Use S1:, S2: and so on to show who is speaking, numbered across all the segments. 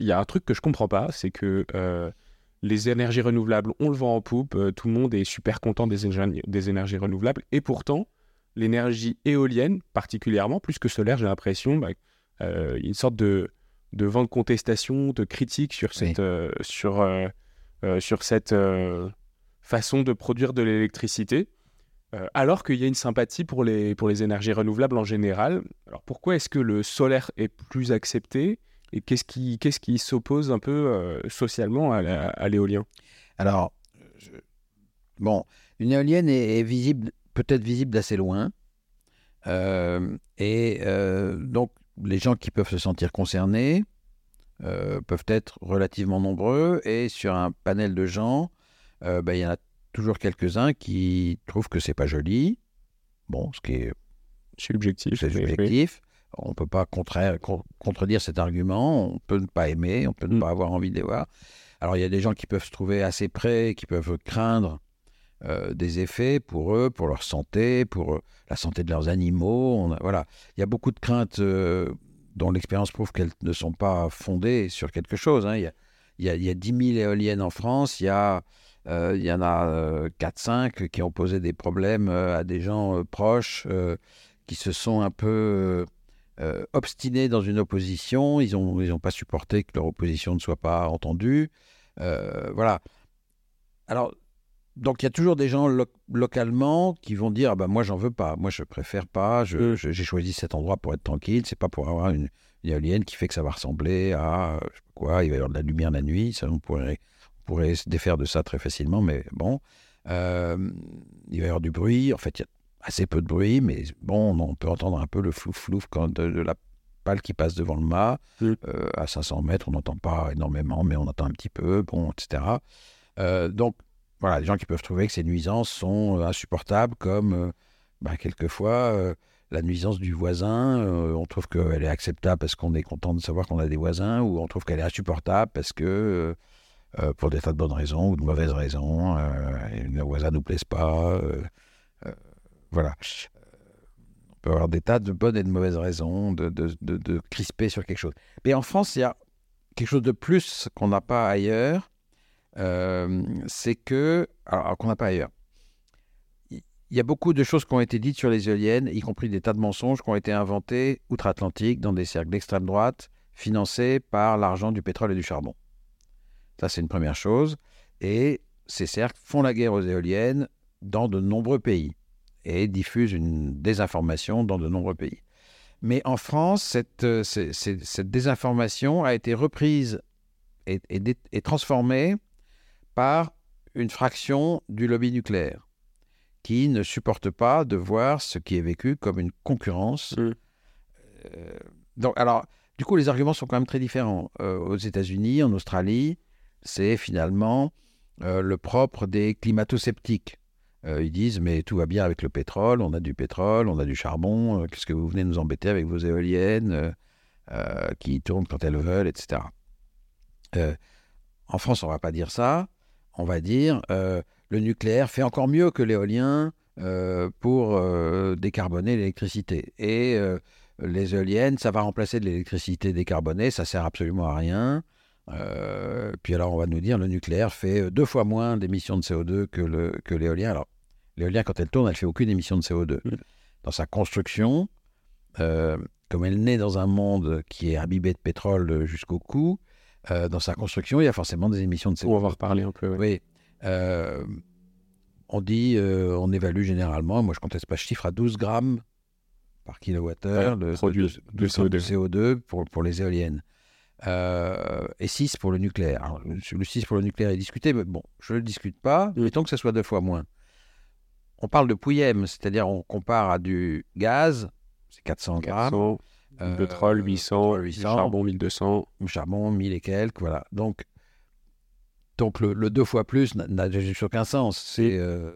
S1: il y a un truc que je comprends pas, c'est que euh, les énergies renouvelables, on le vend en poupe, euh, tout le monde est super content des, énergies- des énergies renouvelables, et pourtant, l'énergie éolienne, particulièrement, plus que solaire, j'ai l'impression, bah, euh, il y a une sorte de, de vent de contestation, de critique sur cette, euh, sur, sur cette façon de produire de l'électricité, alors qu'il y a une sympathie pour les, pour les énergies renouvelables en général. Alors pourquoi est-ce que le solaire est plus accepté et qu'est-ce qui, qu'est-ce qui s'oppose un peu euh, socialement à, l'éolien?
S2: Alors, je- bon, une éolienne est, est visible, peut-être visible d'assez loin. Euh, et euh, donc, les gens qui peuvent se sentir concernés euh, peuvent être relativement nombreux. Et sur un panel de gens, euh, ben, il y en a toujours quelques-uns qui trouvent que c'est pas joli. Bon, ce qui est
S1: Subjectif.
S2: c'est subjectif. On ne peut pas contredire cet argument. On peut ne pas aimer, on peut ne
S1: Mm.
S2: pas avoir envie de les voir. Alors, il y a des gens qui peuvent se trouver assez près, qui peuvent craindre euh, des effets pour eux, pour leur santé, pour euh, la santé de leurs animaux. On a- voilà. Il y a beaucoup de craintes euh, dont l'expérience prouve qu'elles ne sont pas fondées sur quelque chose. hein. Il, y a, il, y a, il y a 10 000 éoliennes en France. Il y, a, euh, il y en a 4-5 qui ont posé des problèmes euh, à des gens euh, proches euh, qui se sont un peu euh, obstinés dans une opposition. Ils n'ont ils ont pas supporté que leur opposition ne soit pas entendue. Euh, voilà. Alors, donc il y a toujours des gens lo- localement qui vont dire ah ben, moi j'en veux pas, moi je préfère pas, je-
S1: Mm.
S2: je- j'ai choisi cet endroit pour être tranquille, c'est pas pour avoir une, une éolienne qui fait que ça va ressembler à euh, je sais pas quoi, il va y avoir de la lumière la nuit, ça on pourrait, on pourrait se défaire de ça très facilement, mais bon, Euh, il va y avoir du bruit, en fait il y a assez peu de bruit, mais bon on peut entendre un peu le flouf flouf quand de, de la pale qui passe devant le mât. Euh, à 500 mètres on n'entend pas énormément, mais on entend un petit peu, bon etc. Euh, donc voilà, les gens qui peuvent trouver que ces nuisances sont euh, insupportables, comme bah, quelquefois la nuisance du voisin, euh, on trouve qu'elle est acceptable parce qu'on est content de savoir qu'on a des voisins, ou on trouve qu'elle est insupportable parce que, euh, pour des tas de bonnes raisons ou de mauvaises raisons, euh, le voisin ne nous plaise pas. Voilà. Euh, On peut avoir des tas de bonnes et de mauvaises raisons de, de, de- de crisper sur quelque chose. Mais en France, il y a quelque chose de plus qu'on n'a pas ailleurs, euh, c'est que, alors, qu'on n'a pas ailleurs, il il y a beaucoup de choses qui ont été dites sur les éoliennes, y compris des tas de mensonges qui ont été inventés outre-Atlantique dans des cercles d'extrême droite, financés par l'argent du pétrole et du charbon. Ça, c'est une première chose. Et ces cercles font la guerre aux éoliennes dans de nombreux pays et diffusent une désinformation dans de nombreux pays. Mais en France, cette, euh, cette désinformation a été reprise et, et transformée par une fraction du lobby nucléaire qui ne supporte pas de voir ce qui est vécu comme une concurrence.
S1: Mm.
S2: Euh, donc, alors, du coup, les arguments sont quand même très différents. Euh, aux États-Unis, en Australie, c'est finalement euh, le propre des climato-sceptiques. Euh, ils disent, mais tout va bien avec le pétrole, on a du pétrole, on a du charbon, euh, qu'est-ce que vous venez nous embêter avec vos éoliennes euh, qui tournent quand elles veulent, etc. En France, on va pas dire ça. On va dire le nucléaire fait encore mieux que l'éolien pour décarboner l'électricité. Et les éoliennes, ça va remplacer de l'électricité décarbonée, ça sert absolument à rien. Puis alors, on va nous dire le nucléaire fait deux fois moins d'émissions de CO2 que l'éolien. L'éolien, quand elle tourne, elle fait aucune émission de CO2.
S1: Mm.
S2: Dans sa construction, euh, comme elle naît dans un monde qui est imbibé de pétrole jusqu'au cou, euh, dans sa construction, il y a forcément des émissions de CO2.
S1: On va en reparler un peu. ouais.
S2: Oui. Euh, on dit, on évalue généralement, moi je conteste pas ce chiffre, à 12 grammes par kilowattheure
S1: Ouais,
S2: de,
S1: produit
S2: de-
S1: de
S2: de- de
S1: CO2.
S2: CO2 pour, pour les éoliennes. Euh, et 6 pour le nucléaire. Alors, le le 6 pour le nucléaire est discuté, mais bon, je ne le discute pas.
S1: Mm.
S2: Mettons que ce soit deux fois moins. On parle de pouillem, c'est-à-dire on compare à du gaz, c'est 400 grammes.
S1: 400, du
S2: Euh,
S1: pétrole 800,
S2: pétrole,
S1: du
S2: 800.
S1: charbon 1200.
S2: le charbon, 1000 et quelques, voilà. Donc, donc le, le deux fois plus n'a- juste aucun sens. C'est, euh,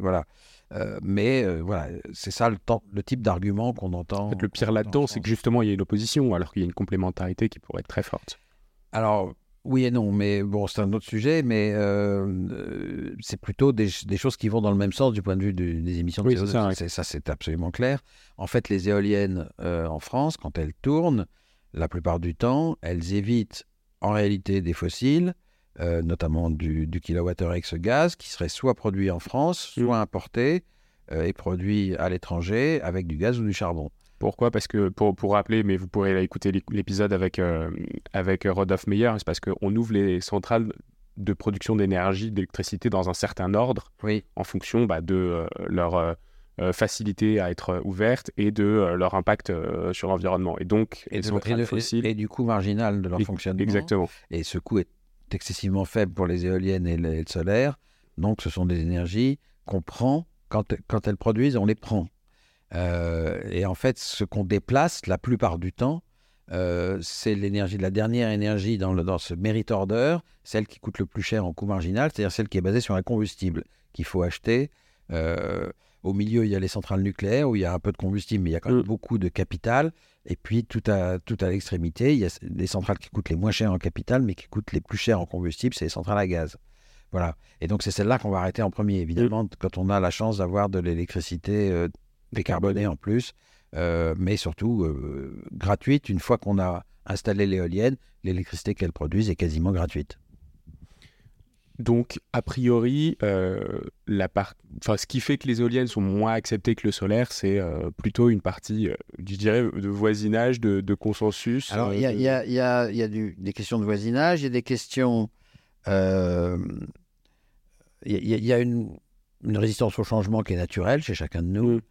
S2: voilà. Euh, mais euh, voilà, c'est ça le, temps- le type d'argument qu'on entend.
S1: En fait, le pire là-dedans, c'est que justement, il y a une opposition, alors qu'il y a une complémentarité qui pourrait être très forte.
S2: Alors, oui et non, mais bon, c'est un autre sujet, mais euh, euh, c'est plutôt des, des choses qui vont dans le même sens du point de vue du- des émissions de
S1: Oui,
S2: CO2.
S1: c'est ça.
S2: C'est- ça, c'est absolument clair. En fait, les éoliennes euh, en France, quand elles tournent, la plupart du temps, elles évitent en réalité des fossiles, euh, notamment du, du kilowattheure ex-gaz, qui serait soit produit en France,
S1: Mm.
S2: soit importé et produit à l'étranger avec du gaz ou du charbon.
S1: Pourquoi? Parce que, pour, pour rappeler, mais vous pourrez écouter l'é- l'épisode avec, euh, avec Rodolphe Meyer, c'est parce qu'on ouvre les centrales de production d'énergie, d'électricité dans un certain ordre
S2: Oui.
S1: en fonction bah, de euh, leur euh, facilité à être ouvertes et de euh, leur impact sur l'environnement. Et donc,
S2: Et, de-
S1: fossiles...
S2: et du coût marginal de leur
S1: Et-
S2: fonctionnement.
S1: Exactement.
S2: Et ce coût est excessivement faible pour les éoliennes et le, et le solaire. Donc, ce sont des énergies qu'on prend. Quand, quand elles produisent, on les prend. Euh, et en fait, ce qu'on déplace la plupart du temps, euh, c'est l'énergie, la dernière énergie dans, le, dans ce merit order, celle qui coûte le plus cher en coût marginal, c'est-à-dire celle qui est basée sur un combustible qu'il faut acheter. Euh, au milieu, il y a les centrales nucléaires où il y a un peu de combustible, mais il y a quand même
S1: Mm.
S2: beaucoup de capital. Et puis, tout à, tout à l'extrémité, il y a les centrales qui coûtent les moins chères en capital, mais qui coûtent les plus chères en combustible, c'est les centrales à gaz. Voilà. Et donc, c'est celle-là qu'on va arrêter en premier, évidemment, quand on a la chance d'avoir de l'électricité euh, décarbonée en plus, euh, mais surtout euh, gratuite. Une fois qu'on a installé l'éolienne, l'électricité qu'elle produise est quasiment gratuite.
S1: Donc, a priori, euh, la part... enfin, ce qui fait que les éoliennes sont moins acceptées que le solaire, c'est euh, plutôt une partie, euh, je dirais, de voisinage, de, de consensus.
S2: Alors,
S1: euh,
S2: il y a,
S1: de-
S2: il y a- il y a- il y a du- des questions de voisinage, il y a des questions. il y a- il y a, il y a une, une résistance au changement qui est naturelle chez chacun de nous.
S1: Mm.